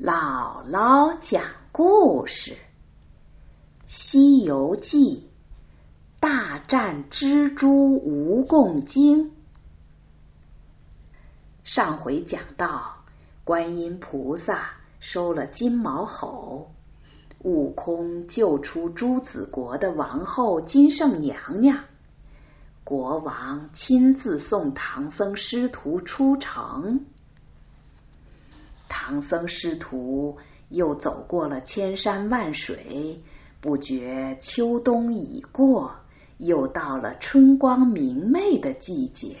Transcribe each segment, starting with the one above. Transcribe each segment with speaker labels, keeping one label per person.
Speaker 1: 姥姥讲故事，《西游记》大战蜘蛛蜈蚣精。上回讲到，观音菩萨收了金毛猴，悟空救出朱子国的王后金圣娘娘，国王亲自送唐僧师徒出城。唐僧师徒又走过了千山万水，不觉秋冬已过，又到了春光明媚的季节。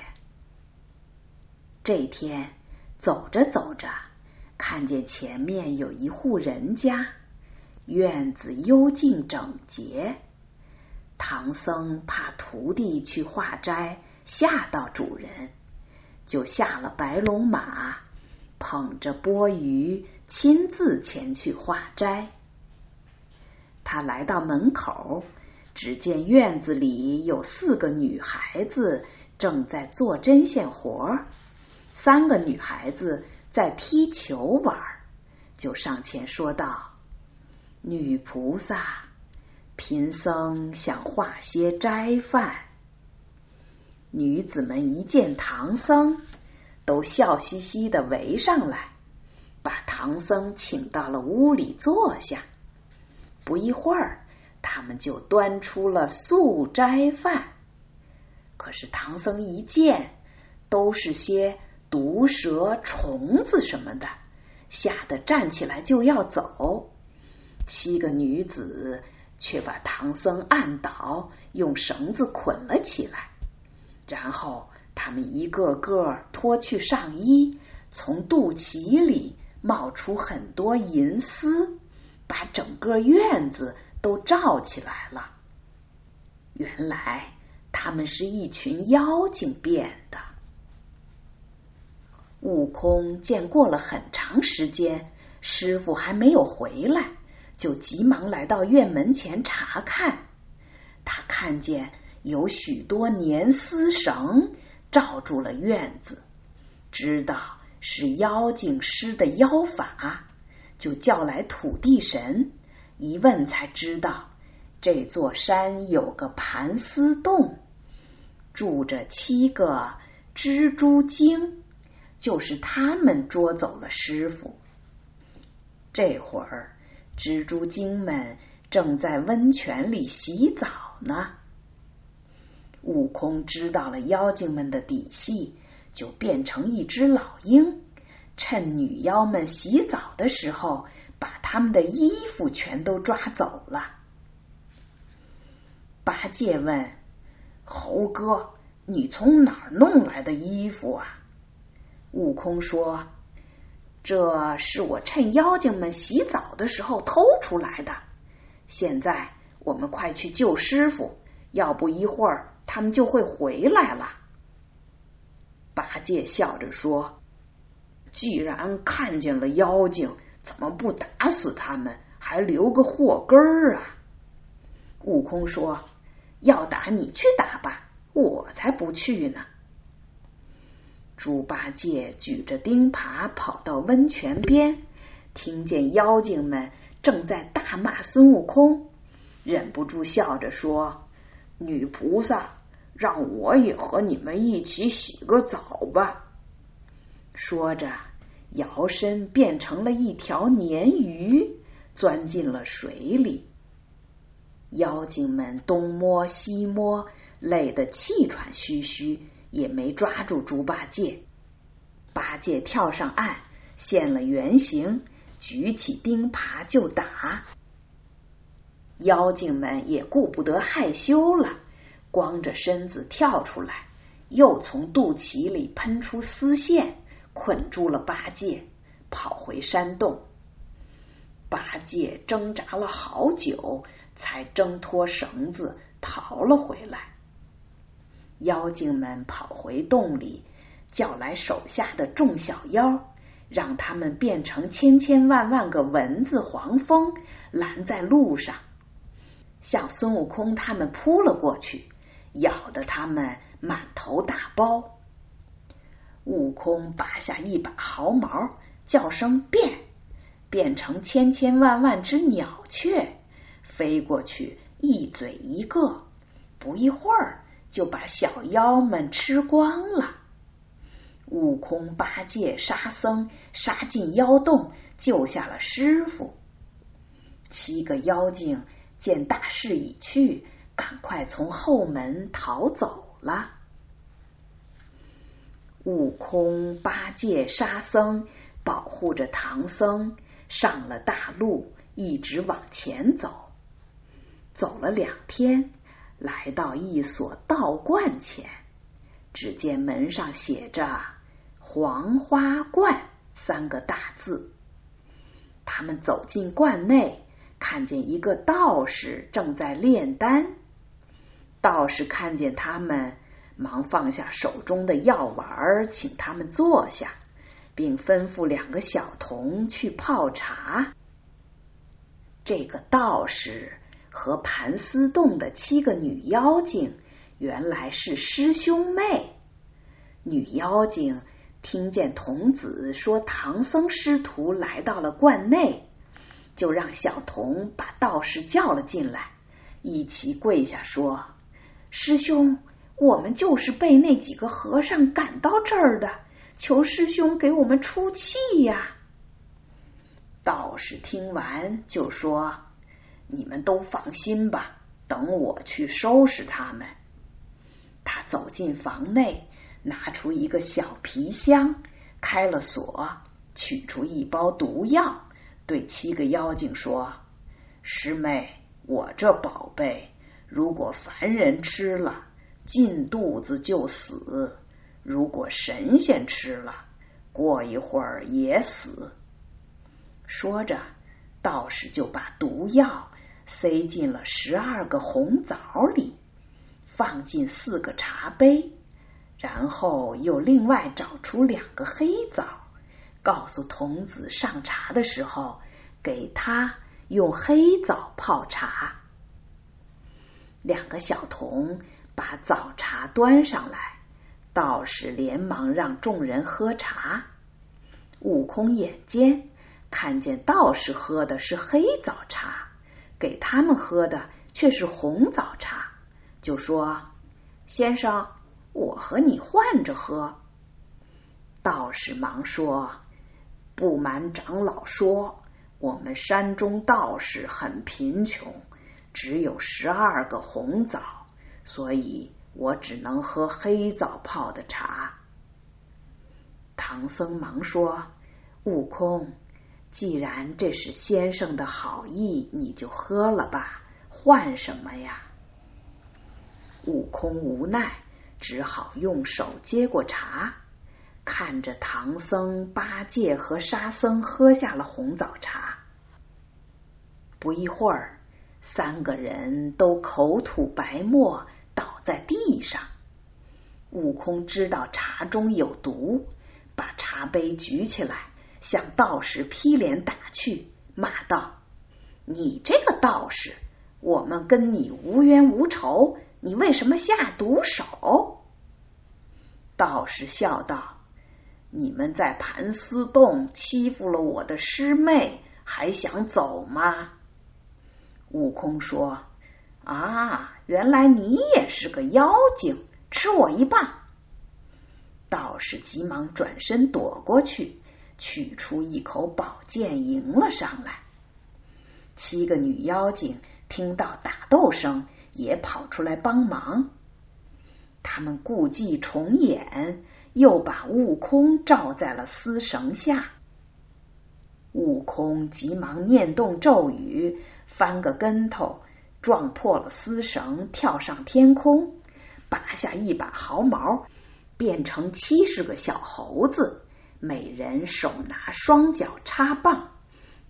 Speaker 1: 这天走着走着，看见前面有一户人家，院子幽静整洁。唐僧怕徒弟去化斋吓到主人，就下了白龙马。捧着钵盂，亲自前去化斋。他来到门口，只见院子里有四个女孩子正在做针线活，三个女孩子在踢球玩，就上前说道：“女菩萨，贫僧想化些斋饭。”女子们一见唐僧。都笑嘻嘻的围上来，把唐僧请到了屋里坐下。不一会儿，他们就端出了素斋饭。可是唐僧一见，都是些毒蛇、虫子什么的，吓得站起来就要走。七个女子却把唐僧按倒，用绳子捆了起来，然后。他们一个个脱去上衣，从肚脐里冒出很多银丝，把整个院子都罩起来了。原来他们是一群妖精变的。悟空见过了很长时间，师傅还没有回来，就急忙来到院门前查看。他看见有许多粘丝绳。罩住了院子，知道是妖精施的妖法，就叫来土地神，一问才知道这座山有个盘丝洞，住着七个蜘蛛精，就是他们捉走了师傅。这会儿，蜘蛛精们正在温泉里洗澡呢。悟空知道了妖精们的底细，就变成一只老鹰，趁女妖们洗澡的时候，把他们的衣服全都抓走了。八戒问：“猴哥，你从哪儿弄来的衣服啊？”悟空说：“这是我趁妖精们洗澡的时候偷出来的。现在我们快去救师傅，要不一会儿。”他们就会回来了。八戒笑着说：“既然看见了妖精，怎么不打死他们，还留个祸根儿啊？”悟空说：“要打你去打吧，我才不去呢。”猪八戒举着钉耙跑到温泉边，听见妖精们正在大骂孙悟空，忍不住笑着说：“女菩萨。”让我也和你们一起洗个澡吧。说着，摇身变成了一条鲶鱼，钻进了水里。妖精们东摸西摸，累得气喘吁吁，也没抓住猪八戒。八戒跳上岸，现了原形，举起钉耙就打。妖精们也顾不得害羞了。光着身子跳出来，又从肚脐里喷出丝线，捆住了八戒，跑回山洞。八戒挣扎了好久，才挣脱绳子，逃了回来。妖精们跑回洞里，叫来手下的众小妖，让他们变成千千万万个蚊子、黄蜂，拦在路上，向孙悟空他们扑了过去。咬得他们满头大包。悟空拔下一把毫毛，叫声变，变成千千万万只鸟雀，飞过去，一嘴一个，不一会儿就把小妖们吃光了。悟空、八戒、沙僧杀进妖洞，救下了师傅。七个妖精见大势已去，赶快从后门逃走了。悟空、八戒、沙僧保护着唐僧上了大路，一直往前走。走了两天，来到一所道观前，只见门上写着。黄花观三个大字，他们走进观内，看见一个道士正在炼丹。道士看见他们，忙放下手中的药丸，请他们坐下，并吩咐两个小童去泡茶。这个道士和盘丝洞的七个女妖精原来是师兄妹，女妖精。听见童子说唐僧师徒来到了观内，就让小童把道士叫了进来，一起跪下说：“师兄，我们就是被那几个和尚赶到这儿的，求师兄给我们出气呀！”道士听完就说：“你们都放心吧，等我去收拾他们。”他走进房内。拿出一个小皮箱，开了锁，取出一包毒药，对七个妖精说：“师妹，我这宝贝，如果凡人吃了，进肚子就死；如果神仙吃了，过一会儿也死。”说着，道士就把毒药塞进了十二个红枣里，放进四个茶杯。然后又另外找出两个黑枣，告诉童子上茶的时候给他用黑枣泡茶。两个小童把早茶端上来，道士连忙让众人喝茶。悟空眼尖，看见道士喝的是黑枣茶，给他们喝的却是红枣茶，就说：“先生。”我和你换着喝。道士忙说：“不瞒长老说，我们山中道士很贫穷，只有十二个红枣，所以我只能喝黑枣泡的茶。”唐僧忙说：“悟空，既然这是先生的好意，你就喝了吧，换什么呀？”悟空无奈。只好用手接过茶，看着唐僧、八戒和沙僧喝下了红枣茶。不一会儿，三个人都口吐白沫，倒在地上。悟空知道茶中有毒，把茶杯举起来，向道士劈脸打去，骂道：“你这个道士，我们跟你无冤无仇。”你为什么下毒手？道士笑道：“你们在盘丝洞欺负了我的师妹，还想走吗？”悟空说：“啊，原来你也是个妖精，吃我一棒！”道士急忙转身躲过去，取出一口宝剑迎了上来。七个女妖精听到打斗声。也跑出来帮忙，他们故伎重演，又把悟空罩在了丝绳下。悟空急忙念动咒语，翻个跟头，撞破了丝绳，跳上天空，拔下一把毫毛，变成七十个小猴子，每人手拿双脚插棒，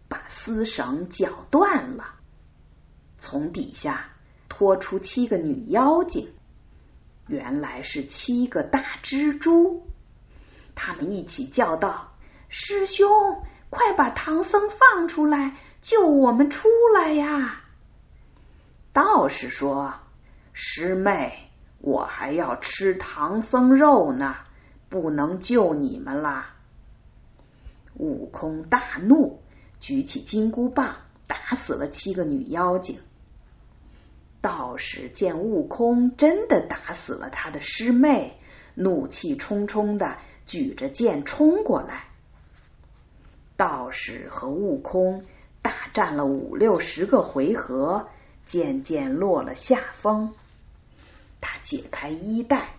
Speaker 1: 把丝绳绞断了，从底下。拖出七个女妖精，原来是七个大蜘蛛。他们一起叫道：“师兄，快把唐僧放出来，救我们出来呀！”道士说：“师妹，我还要吃唐僧肉呢，不能救你们啦。”悟空大怒，举起金箍棒打死了七个女妖精。道士见悟空真的打死了他的师妹，怒气冲冲的举着剑冲过来。道士和悟空大战了五六十个回合，渐渐落了下风。他解开衣带，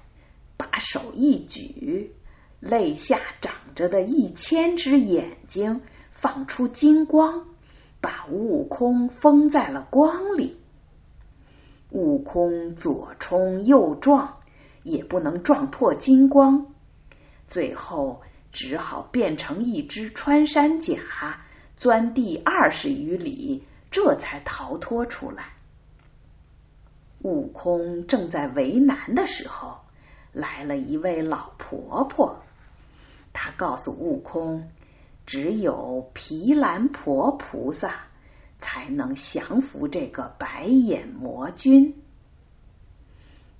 Speaker 1: 把手一举，肋下长着的一千只眼睛放出金光，把悟空封在了光里。悟空左冲右撞，也不能撞破金光，最后只好变成一只穿山甲，钻地二十余里，这才逃脱出来。悟空正在为难的时候，来了一位老婆婆，她告诉悟空，只有毗蓝婆菩萨。才能降服这个白眼魔君。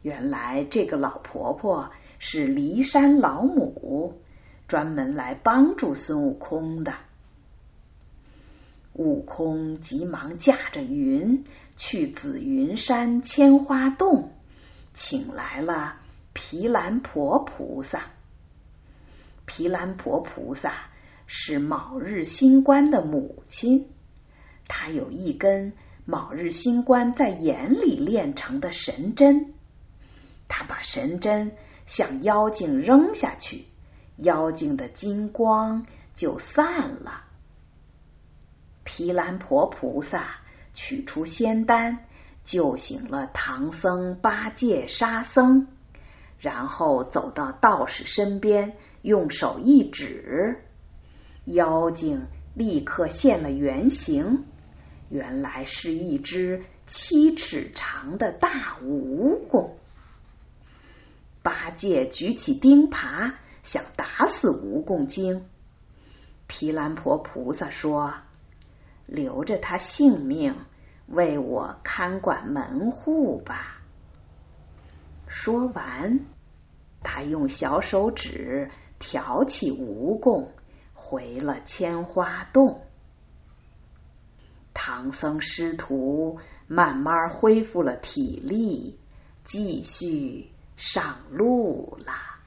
Speaker 1: 原来这个老婆婆是骊山老母，专门来帮助孙悟空的。悟空急忙驾着云去紫云山千花洞，请来了毗蓝婆菩萨。毗蓝婆菩萨是卯日星官的母亲。他有一根卯日星官在眼里炼成的神针，他把神针向妖精扔下去，妖精的金光就散了。毗蓝婆菩萨取出仙丹，救醒了唐僧、八戒、沙僧，然后走到道士身边，用手一指，妖精立刻现了原形。原来是一只七尺长的大蜈蚣。八戒举起钉耙想打死蜈蚣精，毗蓝婆菩萨说：“留着他性命，为我看管门户吧。”说完，他用小手指挑起蜈蚣，回了千花洞。唐僧师徒慢慢恢复了体力，继续上路了。